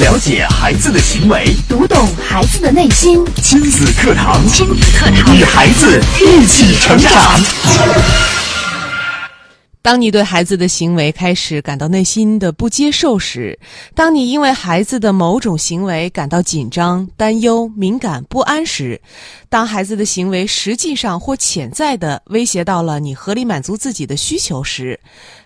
了解孩子的行为，读懂孩子的内心。亲子课堂，亲子课堂，与孩子一起成长。当你对孩子的行为开始感到内心的不接受时，当你因为孩子的某种行为感到紧张、担忧、敏感、不安时，当孩子的行为实际上或潜在的威胁到了你合理满足自己的需求时，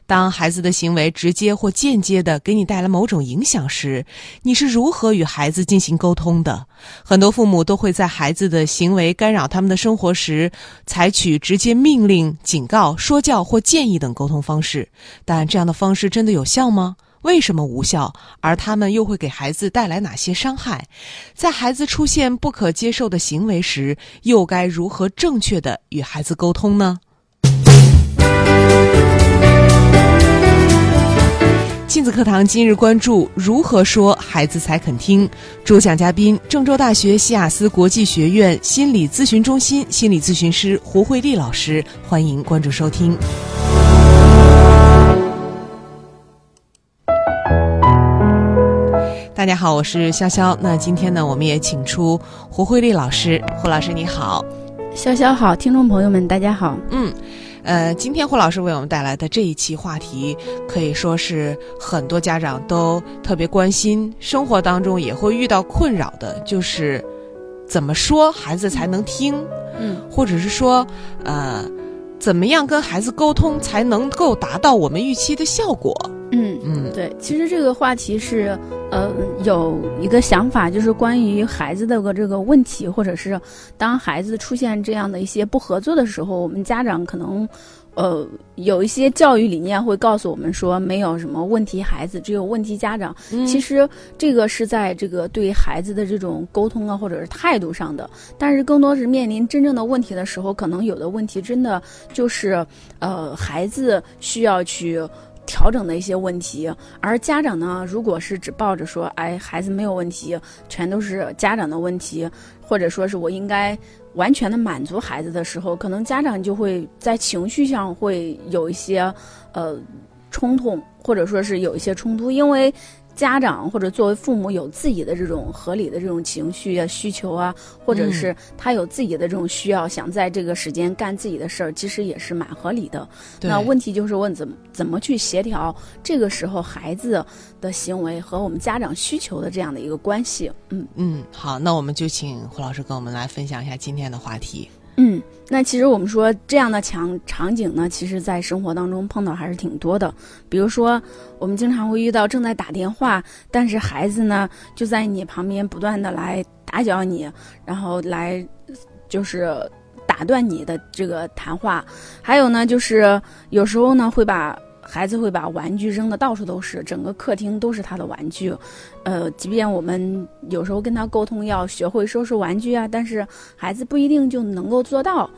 当孩子的行为直接或间接的给你带来某种影响时，你是如何与孩子进行沟通的？很多父母都会在孩子的行为干扰他们的生活时，采取直接命令、警告、说教或建议等沟通方式。但这样的方式真的有效吗？为什么无效？而他们又会给孩子带来哪些伤害？在孩子出现不可接受的行为时，又该如何正确的与孩子沟通呢？亲子课堂今日关注：如何说孩子才肯听？主讲嘉宾：郑州大学西雅斯国际学院心理咨询中心心理咨询师胡慧丽老师。欢迎关注收听。大家好，我是潇潇。那今天呢，我们也请出胡慧丽老师。胡老师你好，潇潇好，听众朋友们大家好。嗯。呃，今天霍老师为我们带来的这一期话题，可以说是很多家长都特别关心，生活当中也会遇到困扰的，就是怎么说孩子才能听，嗯，或者是说，呃，怎么样跟孩子沟通才能够达到我们预期的效果？嗯嗯，对，其实这个话题是，呃，有一个想法，就是关于孩子的个这个问题，或者是当孩子出现这样的一些不合作的时候，我们家长可能，呃，有一些教育理念会告诉我们说，没有什么问题孩子，只有问题家长。其实这个是在这个对孩子的这种沟通啊，或者是态度上的，但是更多是面临真正的问题的时候，可能有的问题真的就是，呃，孩子需要去。调整的一些问题，而家长呢，如果是只抱着说，哎，孩子没有问题，全都是家长的问题，或者说是我应该完全的满足孩子的时候，可能家长就会在情绪上会有一些呃冲突，或者说是有一些冲突，因为。家长或者作为父母有自己的这种合理的这种情绪啊、需求啊，或者是他有自己的这种需要，想在这个时间干自己的事儿，其实也是蛮合理的。那问题就是问怎么怎么去协调这个时候孩子的行为和我们家长需求的这样的一个关系。嗯嗯，好，那我们就请胡老师跟我们来分享一下今天的话题。嗯，那其实我们说这样的场场景呢，其实在生活当中碰到还是挺多的。比如说，我们经常会遇到正在打电话，但是孩子呢就在你旁边不断的来打搅你，然后来就是打断你的这个谈话。还有呢，就是有时候呢会把。孩子会把玩具扔的到处都是，整个客厅都是他的玩具。呃，即便我们有时候跟他沟通要学会收拾玩具啊，但是孩子不一定就能够做到。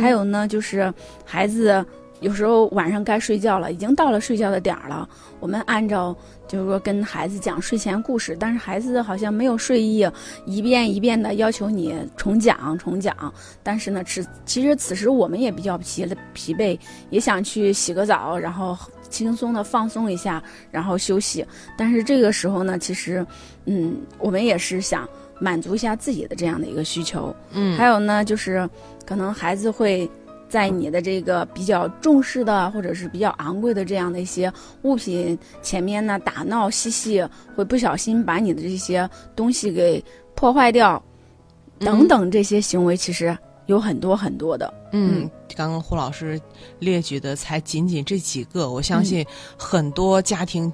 还有呢，就是孩子。有时候晚上该睡觉了，已经到了睡觉的点儿了。我们按照就是说跟孩子讲睡前故事，但是孩子好像没有睡意，一遍一遍的要求你重讲重讲。但是呢，此其实此时我们也比较疲疲惫，也想去洗个澡，然后轻松的放松一下，然后休息。但是这个时候呢，其实，嗯，我们也是想满足一下自己的这样的一个需求。嗯，还有呢，就是可能孩子会。在你的这个比较重视的或者是比较昂贵的这样的一些物品前面呢，打闹嬉戏，会不小心把你的这些东西给破坏掉，等等这些行为其实有很多很多的。嗯，刚刚胡老师列举的才仅仅这几个，我相信很多家庭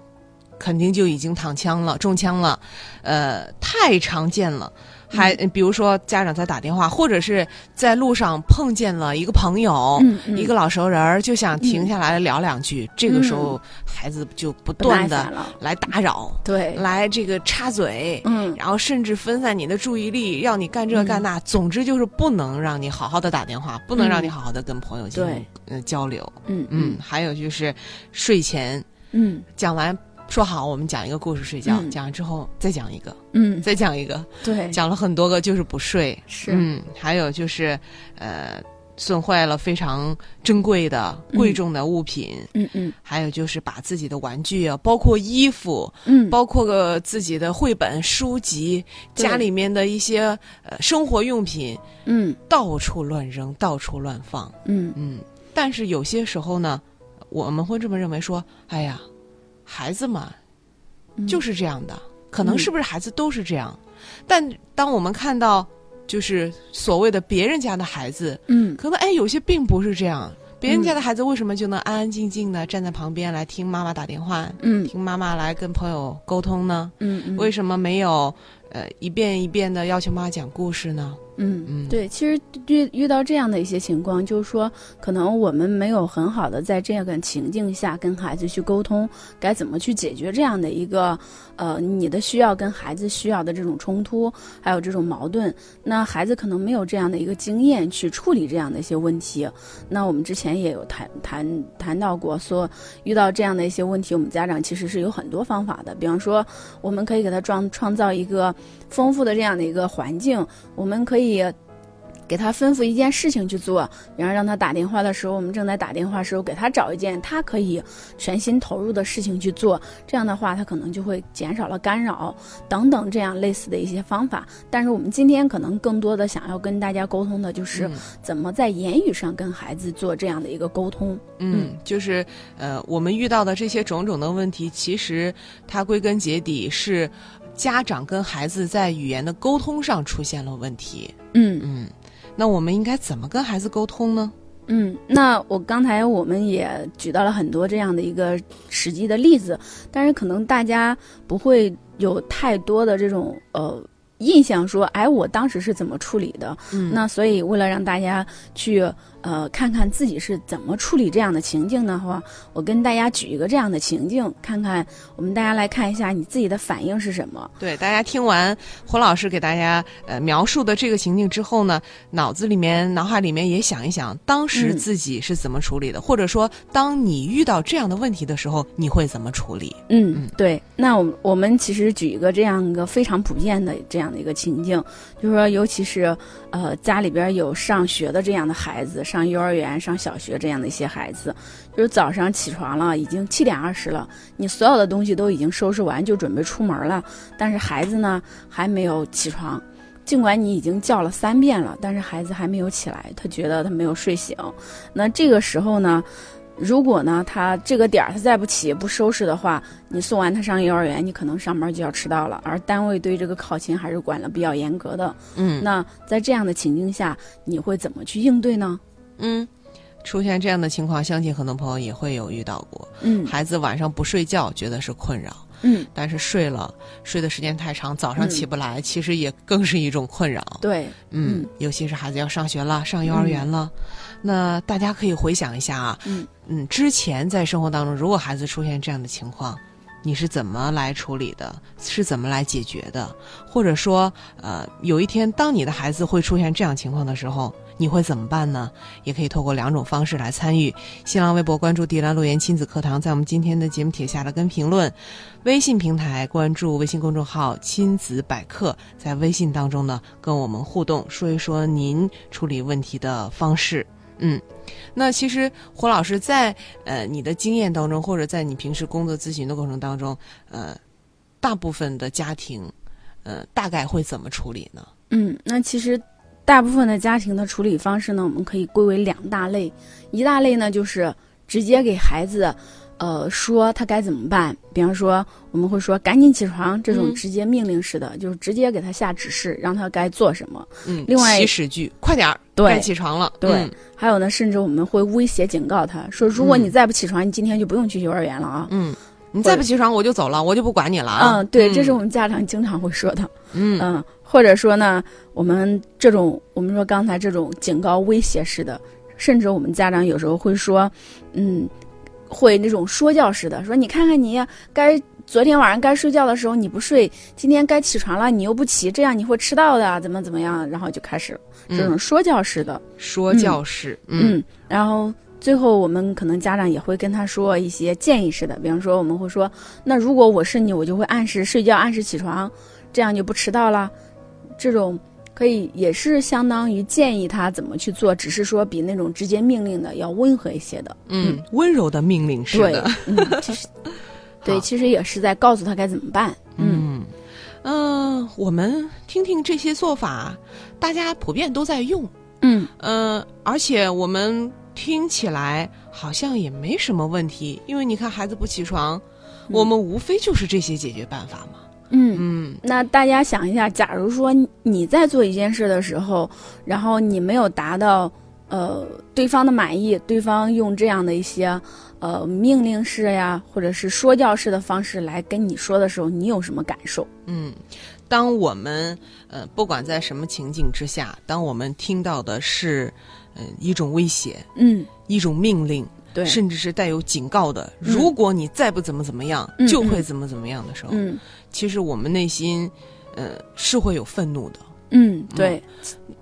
肯定就已经躺枪了、中枪了，呃，太常见了。还比如说，家长在打电话，或者是在路上碰见了一个朋友，一个老熟人儿，就想停下来聊两句。这个时候，孩子就不断的来打扰，对，来这个插嘴，嗯，然后甚至分散你的注意力，让你干这干那。总之就是不能让你好好的打电话，不能让你好好的跟朋友进行呃交流。嗯嗯，还有就是睡前，嗯，讲完。说好，我们讲一个故事睡觉，讲完之后再讲一个，嗯，再讲一个，对，讲了很多个就是不睡，是，嗯，还有就是，呃，损坏了非常珍贵的、贵重的物品，嗯嗯。还有就是把自己的玩具啊，包括衣服，嗯，包括个自己的绘本、书籍，家里面的一些呃生活用品，嗯。到处乱扔，到处乱放。嗯。嗯，但是有些时候呢，我们会这么认为说，哎呀，孩子嘛，嗯就是这样的，可能嗯是不是孩子都是这样？但当我们看到就是所谓的别人家的孩子，嗯可能哎，有些并不是这样。别人家的孩子为什么就能安安静静的站在旁边来听妈妈打电话，嗯听妈妈来跟朋友沟通呢？嗯嗯，为什么没有呃一遍一遍的要求妈妈讲故事呢？嗯嗯。对，其实遇遇到这样的一些情况，就是说，可能我们没有很好的在这样个情境下跟孩子去沟通，该怎么去解决这样的一个呃你的需要跟孩子需要的这种冲突，还有这种矛盾。那孩子可能没有这样的一个经验去处理这样的一些问题。那我们之前也有谈谈谈到过，说遇到这样的一些问题，我们家长其实是有很多方法的。比方说，我们可以给他创创造一个丰富的这样的一个环境，我们可以。给他吩咐一件事情去做，然后让他打电话的时候，我们正在打电话的时候，给他找一件他可以全心投入的事情去做。这样的话，他可能就会减少了干扰等等这样类似的一些方法。但是我们今天可能更多的想要跟大家沟通的就是嗯怎么在言语上跟孩子做这样的一个沟通。嗯，就是呃，我们遇到的这些种种的问题，其实它归根结底是家长跟孩子在语言的沟通上出现了问题。嗯嗯，那我们应该怎么跟孩子沟通呢？嗯，那我刚才我们也举到了很多这样的一个实际的例子，但是可能大家不会有太多的这种呃印象说，哎，我当时是怎么处理的？嗯那所以为了让大家去呃看看自己是怎么处理这样的情境的话，我跟大家举一个这样的情境，看看我们大家来看一下你自己的反应是什么。对，大家听完胡老师给大家呃描述的这个情境之后呢，脑子里面、脑海里面也想一想，当时嗯自己是怎么处理的，或者说，当你遇到这样的问题的时候，你会怎么处理？嗯嗯，对。那我我们其实举一个这样一个非常普遍的这样的一个情境，就是说，尤其是呃家里边有上学的这样的孩子，上幼儿园、上小学这样的一些孩子，就是早上起床了，已经七点二十了，你所有的东西都已经收拾完，就准备出门了，但是孩子呢还没有起床。尽管你已经叫了三遍了，但是孩子还没有起来，他觉得他没有睡醒。那这个时候呢，如果呢他这个点儿他再不起不收拾的话，你送完他上幼儿园，你可能上班就要迟到了。而单位对这个考勤还是管的比较严格的。嗯那在这样的情境下，你会怎么去应对呢？嗯，出现这样的情况，相信很多朋友也会有遇到过。嗯孩子晚上不睡觉，觉得是困扰，嗯，但是睡了，睡的时间太长，早上嗯起不来，其实也更是一种困扰。对，嗯嗯，尤其是孩子要上学了，上幼儿园了，那大家可以回想一下啊，嗯嗯，之前在生活当中，如果孩子出现这样的情况，你是怎么来处理的？是怎么来解决的？或者说，呃，有一天当你的孩子会出现这样情况的时候，你会怎么办呢？也可以透过两种方式来参与：新浪微博关注“迪兰路言亲子课堂”，在我们今天的节目帖下了跟评论；微信平台关注微信公众号“亲子百科”，在微信当中呢跟我们互动，说一说您处理问题的方式。嗯，那其实胡老师在呃你的经验当中，或者在你平时工作咨询的过程当中，呃，大部分的家庭，呃，大概会怎么处理呢？嗯，那其实大部分的家庭的处理方式呢，我们可以归为两大类。一大类呢，就是直接给孩子，呃，说他该怎么办。比方说，我们会说赶紧起床，这种嗯直接命令式的，就是直接给他下指示，让他该做什么。嗯，另外起始句，快点儿，对该起床了。对嗯还有呢，甚至我们会威胁警告他说，如果嗯你再不起床，你今天就不用去幼儿园了啊。嗯，你再不起床，我就走了，我就不管你了啊。嗯，对，这是我们家长经常会说的。嗯嗯，或者说呢，我们这种我们说刚才这种警告威胁式的，甚至我们家长有时候会说，嗯，会那种说教式的，说你看看你该昨天晚上该睡觉的时候你不睡，今天该起床了你又不起，这样你会迟到的，怎么怎么样，然后就开始这种嗯，说教式的，说教式。嗯嗯，然后。最后，我们可能家长也会跟他说一些建议式的，比方说，我们会说，那如果我是你，我就会按时睡觉，按时起床，这样就不迟到了。这种可以也是相当于建议他怎么去做，只是说比那种直接命令的要温和一些的。嗯，温柔的命令式对的。，嗯，其实对，其实也是在告诉他该怎么办。嗯嗯、呃我们听听这些做法，大家普遍都在用。嗯嗯，而且我们听起来好像也没什么问题，因为你看孩子不起床，我们无非就是这些解决办法嘛。嗯。嗯那大家想一下，假如说你在做一件事的时候，然后你没有达到呃对方的满意，对方用这样的一些呃命令式呀，或者是说教式的方式来跟你说的时候，你有什么感受？嗯，当我们呃不管在什么情境之下，当我们听到的是嗯、呃一种威胁、嗯，一种命令，对，甚至是带有警告的，嗯。如果你再不怎么怎么样，嗯就会怎么怎么样的时候，嗯。其实我们内心呃是会有愤怒的。嗯，对，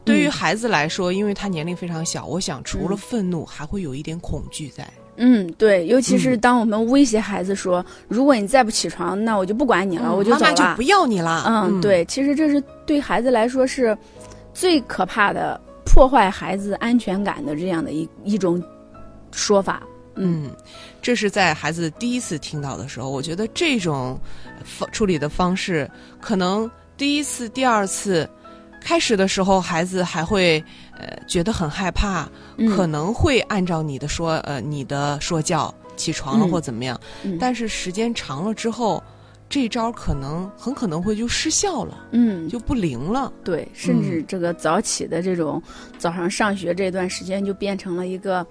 对于孩子来说，因为他年龄非常小，我想除了愤怒，还会有一点恐惧在。嗯对，尤其是嗯。当我们威胁孩子说，如果你再不起床，那我就不管你了，我就走了。妈妈就不要你了。嗯，对，其实这是对孩子来说是最可怕的破坏孩子安全感的这样的一一种说法。嗯。嗯，这是在孩子第一次听到的时候，我觉得这种方处理的方式，可能第一次、第二次开始的时候，孩子还会呃觉得很害怕，嗯。可能会按照你的说呃你的说教起床了嗯。或怎么样，嗯。但是时间长了之后，这招可能很可能会就失效了，嗯，就不灵了。对，甚至这个早起的这种早上上学这段时间就变成了一个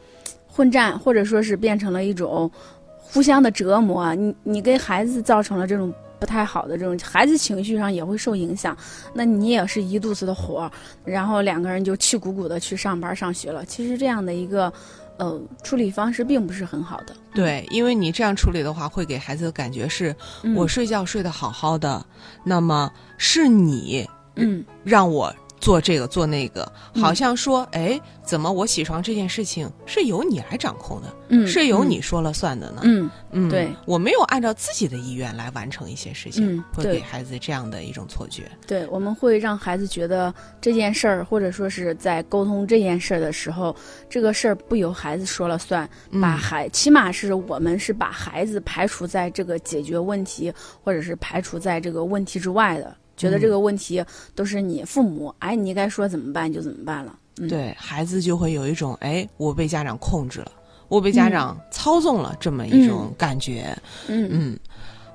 混战，或者说是变成了一种互相的折磨。你你给孩子造成了这种不太好的这种，孩子情绪上也会受影响。那你也是一肚子的火，然后两个人就气鼓鼓的去上班上学了。其实这样的一个呃处理方式并不是很好的。对，因为你这样处理的话，会给孩子的感觉是、嗯我睡觉睡得好好的，那么是你嗯让我做这个做那个，嗯。好像说，哎，怎么我起床这件事情是由你来掌控的，嗯是由你说了算的呢？嗯嗯，对，我没有按照自己的意愿来完成一些事情，嗯会给孩子这样的一种错觉。对，我们会让孩子觉得这件事儿，或者说是在沟通这件事儿的时候，这个事儿不由孩子说了算，把嗯孩起码是我们是把孩子排除在这个解决问题，或者是排除在这个问题之外的，觉得这个问题都是你父母，哎，你该说怎么办就怎么办了。嗯，对孩子就会有一种，哎，我被家长控制了，我被家长操纵了这么一种感觉。嗯嗯，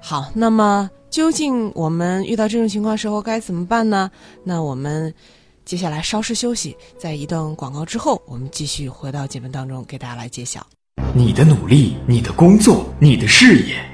好，那么究竟我们遇到这种情况时候该怎么办呢？那我们接下来稍事休息，在一段广告之后，我们继续回到节目当中给大家来揭晓。你的努力，你的工作，你的事业，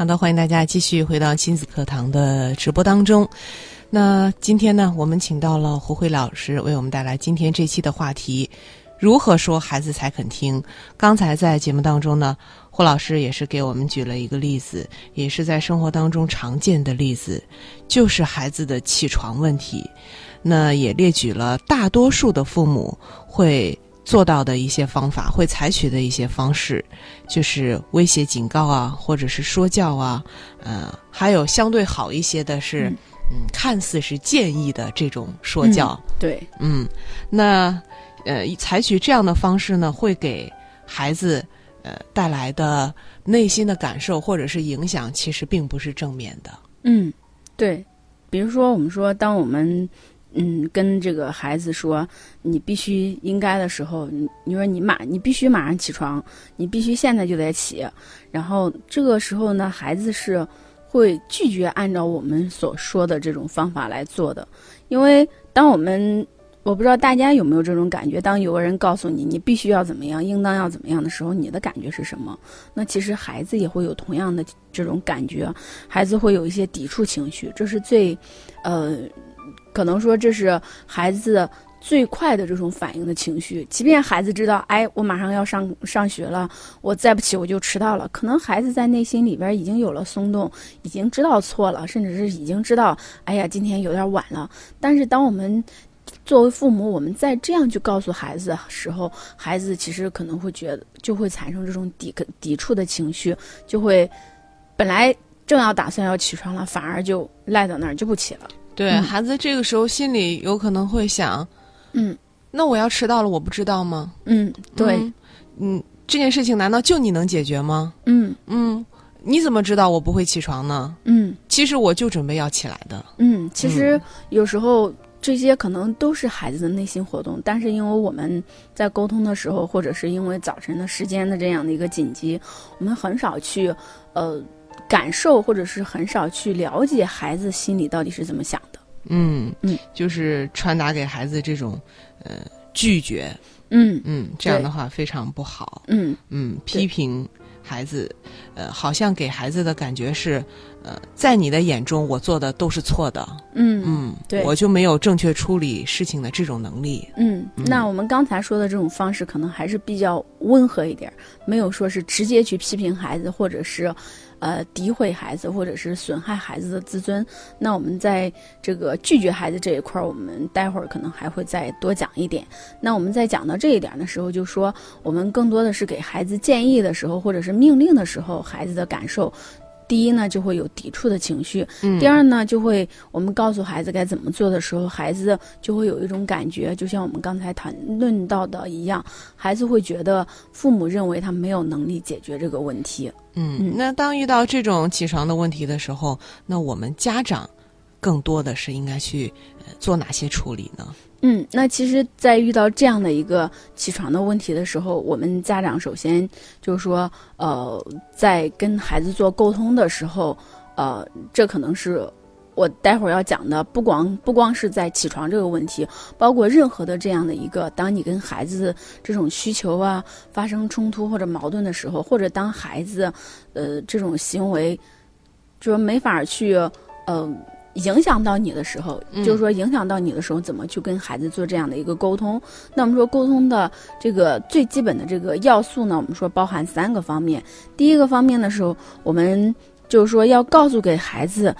好的，欢迎大家继续回到亲子课堂的直播当中。那今天呢，我们请到了胡慧老师为我们带来今天这期的话题：如何说孩子才肯听？刚才在节目当中呢，胡老师也是给我们举了一个例子，也是在生活当中常见的例子，就是孩子的起床问题。那也列举了大多数的父母会做到的一些方法，会采取的一些方式，就是威胁、警告啊，或者是说教啊，呃，还有相对好一些的是，嗯。嗯，看似是建议的这种说教，对，嗯，那呃，采取这样的方式呢，会给孩子呃带来的内心的感受或者是影响，其实并不是正面的。嗯，对，比如说我们说，当我们嗯跟这个孩子说你必须应该的时候，你你说你马你必须马上起床，你必须现在就得起，然后这个时候呢，孩子是会拒绝按照我们所说的这种方法来做的，因为当我们我不知道大家有没有这种感觉，当有个人告诉你你必须要怎么样，应当要怎么样的时候，你的感觉是什么？那其实孩子也会有同样的这种感觉，孩子会有一些抵触情绪，这是最，呃，可能说这是孩子最快的这种反应的情绪。即便孩子知道，哎，我马上要上上学了，我再不起我就迟到了，可能孩子在内心里边已经有了松动，已经知道错了，甚至是已经知道，哎呀，今天有点晚了。但是当我们作为父母，我们再这样去告诉孩子的时候，孩子其实可能会觉得，就会产生这种抵抵触的情绪，就会本来正要打算要起床了，反而就赖到那儿就不起了。对、嗯孩子这个时候心里有可能会想，嗯那我要迟到了，我不知道吗？嗯，对，嗯嗯，这件事情难道就你能解决吗？嗯嗯，你怎么知道我不会起床呢？嗯其实我就准备要起来的。嗯，其实有时候。这些可能都是孩子的内心活动，但是因为我们在沟通的时候，或者是因为早晨的时间的这样的一个紧急，我们很少去呃感受，或者是很少去了解孩子心里到底是怎么想的。嗯嗯，就是传达给孩子这种呃拒绝，嗯嗯，这样的话非常不好。嗯。嗯，批评孩子，呃，好像给孩子的感觉是，呃，在你的眼中我做的都是错的，嗯嗯，对。我就没有正确处理事情的这种能力。嗯，那我们刚才说的这种方式可能还是比较温和一点，没有说是直接去批评孩子，或者是，呃，诋毁孩子，或者是损害孩子的自尊。那我们在这个拒绝孩子这一块儿，我们待会儿可能还会再多讲一点。那我们在讲到这一点的时候，就说我们更多的是给孩子建议的时候，或者是命令的时候，孩子的感受。第一呢，就会有抵触的情绪；嗯第二呢，就会我们告诉孩子该怎么做的时候，孩子就会有一种感觉，就像我们刚才谈论到的一样，孩子会觉得父母认为他没有能力解决这个问题。嗯嗯，那当遇到这种起床的问题的时候，那我们家长更多的是应该去、呃、做哪些处理呢？嗯，那其实，在遇到这样的一个起床的问题的时候，我们家长首先就是说，呃，在跟孩子做沟通的时候，呃，这可能是我待会儿要讲的，不光不光是在起床这个问题，包括任何的这样的一个，当你跟孩子这种需求啊发生冲突或者矛盾的时候，或者当孩子呃这种行为就是没法去呃影响到你的时候，嗯就是说影响到你的时候，怎么去跟孩子做这样的一个沟通？那我们说沟通的这个最基本的这个要素呢，我们说包含三个方面。第一个方面的时候，我们就是说要告诉给孩子，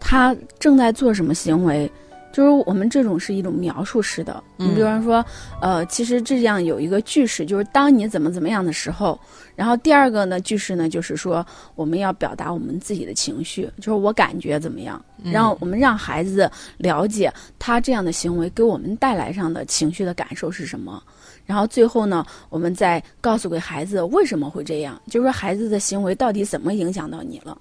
他正在做什么行为。就是我们这种是一种描述式的，嗯你比方说，呃，其实这样有一个句式，就是当你怎么怎么样的时候，然后第二个呢句式呢就是说我们要表达我们自己的情绪，就是我感觉怎么样，然后我们让孩子了解他这样的行为给我们带来上的情绪的感受是什么。然后最后呢，我们再告诉给孩子为什么会这样，就是说孩子的行为到底怎么影响到你了。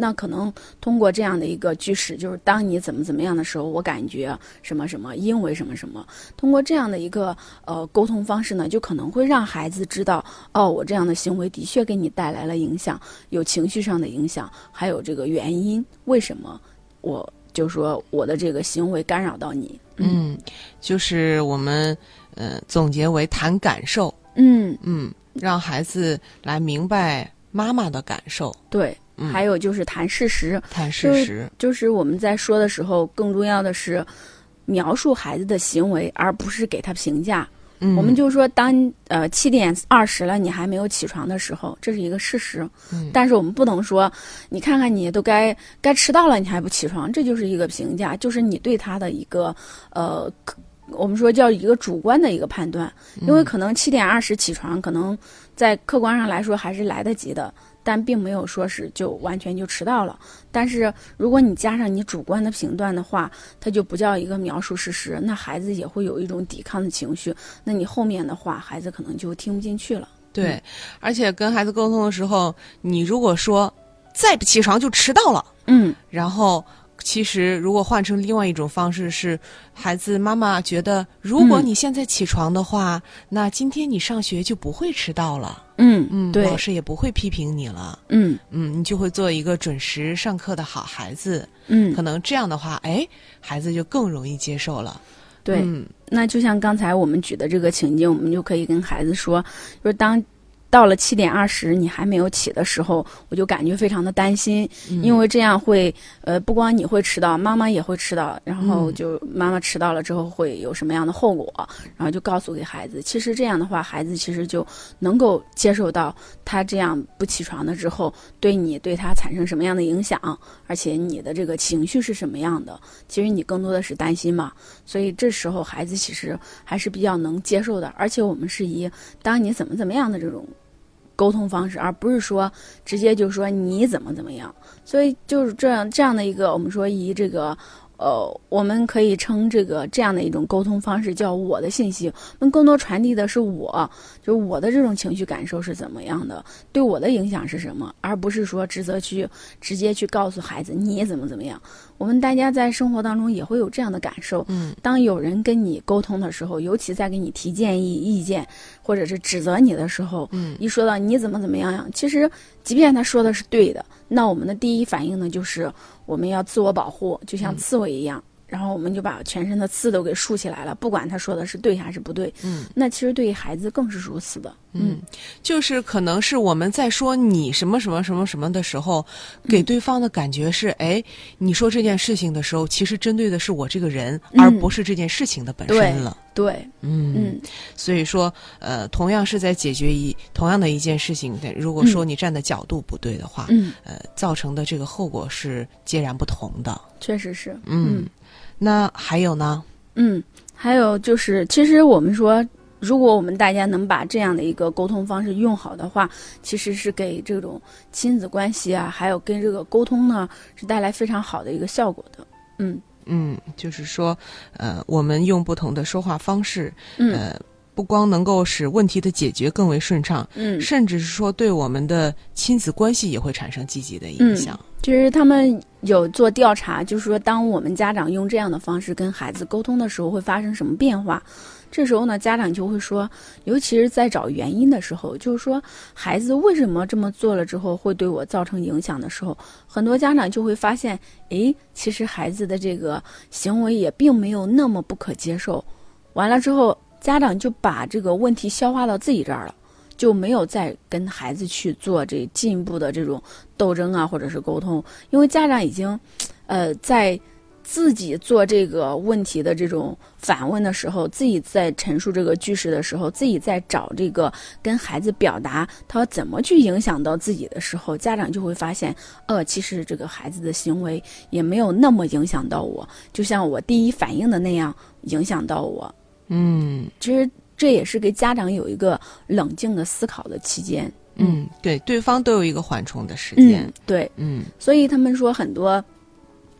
那可能通过这样的一个句式，就是当你怎么怎么样的时候，我感觉什么什么，因为什么什么。通过这样的一个呃沟通方式呢，就可能会让孩子知道，哦，我这样的行为的确给你带来了影响，有情绪上的影响，还有这个原因，为什么我就说我的这个行为干扰到你。嗯，就是我们呃总结为谈感受，嗯，嗯，让孩子来明白妈妈的感受，对。嗯。还有就是谈事实，谈事实，就是我们在说的时候，更重要的是描述孩子的行为，而不是给他评价。嗯，我们就说当，呃七点二十了，你还没有起床的时候，这是一个事实。嗯。但是我们不能说，你看看你都该该迟到了，你还不起床，这就是一个评价，就是你对他的一个呃，可我们说叫一个主观的一个判断。因为可能七点二十起床，可能在客观上来说还是来得及的。但并没有说是就完全就迟到了。但是如果你加上你主观的评断的话，它就不叫一个描述事实，那孩子也会有一种抵抗的情绪。那你后面的话，孩子可能就听不进去了。对，而且跟孩子沟通的时候，你如果说再不起床就迟到了，嗯然后。其实，如果换成另外一种方式是，孩子妈妈觉得，如果嗯你现在起床的话，那今天你上学就不会迟到了，嗯嗯，对老师也不会批评你了，嗯嗯，你就会做一个准时上课的好孩子。嗯可，能这样的话，哎，孩子就更容易接受了。对。嗯那就像刚才我们举的这个情境，我们就可以跟孩子说，就是当到了七点二十你还没有起的时候，我就感觉非常的担心，嗯因为这样会呃不光你会迟到，妈妈也会迟到，然后嗯就妈妈迟到了之后会有什么样的后果，然后就告诉给孩子。其实这样的话，孩子其实就能够接受到他这样不起床的之后，对你对他产生什么样的影响，而且你的这个情绪是什么样的。其实你更多的是担心嘛，所以这时候孩子其实还是比较能接受的，而且我们是以当你怎么怎么样的这种沟通方式，而不是说直接就说你怎么怎么样。所以就是这样这样的一个，我们说以这个。呃，我们可以称这个这样的一种沟通方式叫我的信息，那更多传递的是我，就是我的这种情绪感受是怎么样的，对我的影响是什么，而不是说指责去直接去告诉孩子你怎么怎么样。我们大家在生活当中也会有这样的感受，嗯，当有人跟你沟通的时候，尤其在给你提建议、意见，或者是指责你的时候，嗯，一说到你怎么怎么样样，其实即便他说的是对的，那我们的第一反应呢，就是我们要自我保护，就像刺猬一样。然后我们就把全身的刺都给竖起来了，不管他说的是对还是不对。嗯，那其实对于孩子更是如此的。嗯，就是可能是我们在说你什么什么什么什么的时候，给对方的感觉是，哎，你说这件事情的时候，其实针对的是我这个人，嗯。而不是这件事情的本身了。对，嗯。嗯。所以说，呃，同样是在解决一同样的一件事情，但如果说你站的角度不对的话，嗯，呃，造成的这个后果是截然不同的。确实是。嗯，那还有呢？嗯，还有就是，其实我们说，如果我们大家能把这样的一个沟通方式用好的话，其实是给这种亲子关系啊，还有跟这个沟通呢，是带来非常好的一个效果的。嗯嗯，就是说，呃，我们用不同的说话方式，嗯呃，不光能够使问题的解决更为顺畅，嗯，甚至是说对我们的亲子关系也会产生积极的影响。就是他们有做调查，就是说，当我们家长用这样的方式跟孩子沟通的时候，会发生什么变化？这时候呢，家长就会说，尤其是在找原因的时候，就是说孩子为什么这么做了之后会对我造成影响的时候，很多家长就会发现，诶，其实孩子的这个行为也并没有那么不可接受。完了之后，家长就把这个问题消化到自己这儿了。就没有再跟孩子去做这进一步的这种斗争啊，或者是沟通，因为家长已经，呃，在自己做这个问题的这种反问的时候，自己在陈述这个句式的时候，自己在找这个跟孩子表达他怎么去影响到自己的时候，家长就会发现，呃，其实这个孩子的行为也没有那么影响到我，就像我第一反应的那样影响到我。嗯其实这也是给家长有一个冷静的思考的期间。嗯，对，对方都有一个缓冲的时间嗯。，对，嗯所以他们说很多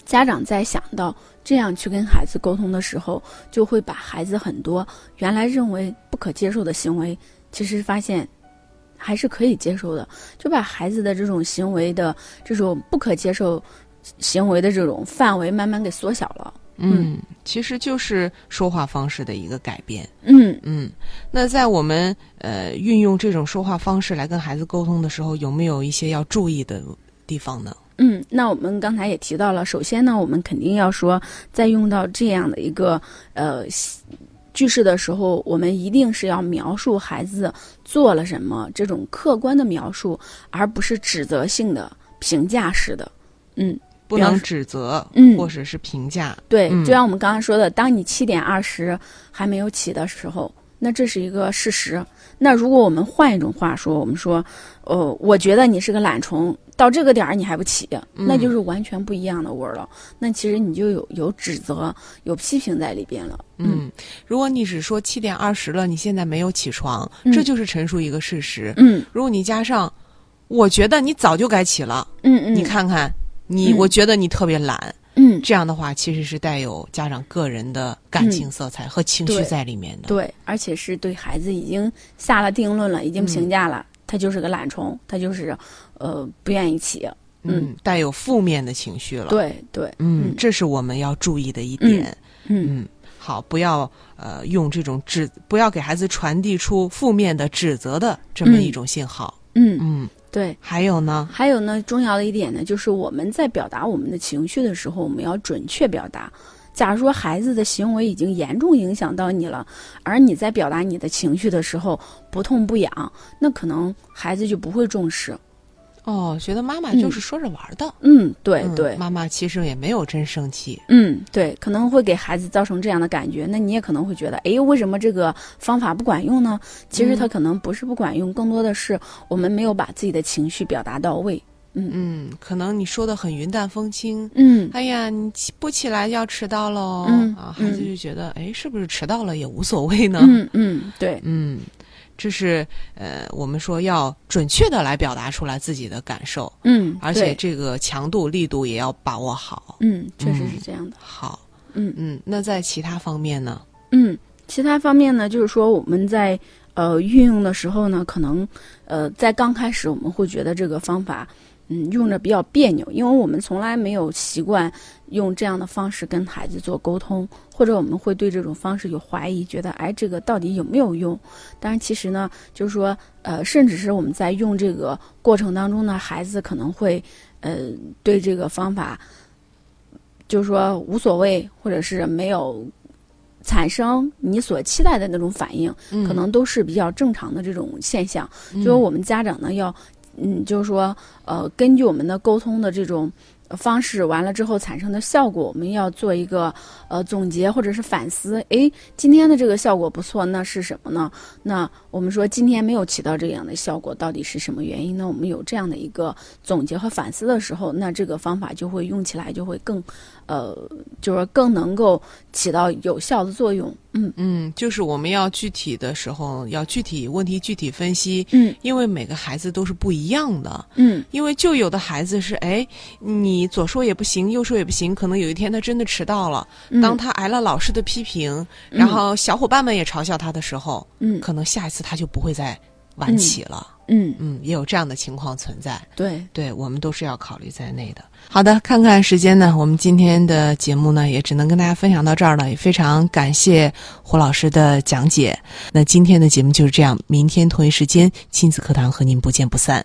家长在想到这样去跟孩子沟通的时候，就会把孩子很多原来认为不可接受的行为，其实发现还是可以接受的，就把孩子的这种行为的这种不可接受行为的这种范围慢慢给缩小了。嗯，其实就是说话方式的一个改变。嗯嗯，那在我们呃运用这种说话方式来跟孩子沟通的时候，有没有一些要注意的地方呢？嗯，那我们刚才也提到了，首先呢，我们肯定要说，在用到这样的一个呃句式的时候，我们一定是要描述孩子做了什么，这种客观的描述，而不是指责性的、评价式的。嗯，不能指责，嗯或者是评价。对，嗯就像我们刚刚说的，当你七点二十还没有起的时候，那这是一个事实。那如果我们换一种话说，我们说，呃，我觉得你是个懒虫，到这个点儿你还不起，那就是完全不一样的味儿了。那其实你就有有指责、有批评在里边了。嗯，如果你只说七点二十了，你现在没有起床，嗯这就是陈述一个事实。嗯如果你加上，我觉得你早就该起了，嗯嗯，你，看看你，嗯我觉得你特别懒，嗯，这样的话其实是带有家长个人的感情色彩和情绪在里面的。对，而且是对孩子已经下了定论了，已经评价了，他就是个懒虫，他就是呃不愿意起。嗯，带有负面的情绪了。，对对，嗯，嗯这是我们要注意的一点。嗯嗯，好，不要呃用这种指，不要给孩子传递出负面的指责的这么嗯一种信号。嗯，嗯，对。还有呢，还有呢，重要的一点呢，就是我们在表达我们的情绪的时候，我们要准确表达。假如说孩子的行为已经严重影响到你了，而你在表达你的情绪的时候不痛不痒，那可能孩子就不会重视。哦，觉得妈妈就是说着玩的。嗯，对嗯对，妈妈其实也没有真生气。嗯，对，可能会给孩子造成这样的感觉。那你也可能会觉得，哎，为什么这个方法不管用呢？其实它可能不是不管用，更多的是我们没有把自己的情绪表达到位。嗯，可能你说的很云淡风轻。嗯哎呀，你起不起来要迟到喽、嗯啊！孩子嗯就觉得，哎，是不是迟到了也无所谓呢？嗯嗯，对，嗯，这是呃，我们说要准确的来表达出来自己的感受，嗯，而且这个强度力度也要把握好。嗯，确实是这样的。好，嗯嗯，那在其他方面呢？嗯，其他方面呢，就是说我们在呃运用的时候呢，可能呃在刚开始我们会觉得这个方法嗯用着比较别扭，因为我们从来没有习惯用这样的方式跟孩子做沟通，或者我们会对这种方式有怀疑，觉得哎这个到底有没有用？但是其实呢，就是说呃，甚至是我们在用这个过程当中呢，孩子可能会呃对这个方法。就是说无所谓，或者是没有产生你所期待的那种反应，嗯可能都是比较正常的这种现象。就是我们家长呢，要嗯，就是说呃，根据我们的沟通的这种方式，完了之后产生的效果，我们要做一个呃总结或者是反思。诶，今天的这个效果不错，那是什么呢？那我们说今天没有起到这样的效果，到底是什么原因呢？我们有这样的一个总结和反思的时候，那这个方法就会用起来就会更，呃，就是说更能够起到有效的作用。嗯嗯，就是我们要具体的时候要具体问题具体分析，嗯因为每个孩子都是不一样的。嗯因为就有的孩子是，哎，你左说也不行，右说也不行，可能有一天他真的迟到了。嗯，当他挨了老师的批评，然后小伙伴们也嘲笑他的时候，嗯可能下一次他就不会再晚起了。嗯嗯，也有这样的情况存在。对对我们都是要考虑在内的。好的，看看时间呢，我们今天的节目呢也只能跟大家分享到这儿了，也非常感谢胡老师的讲解。那今天的节目就是这样，明天同一时间亲子课堂和您不见不散。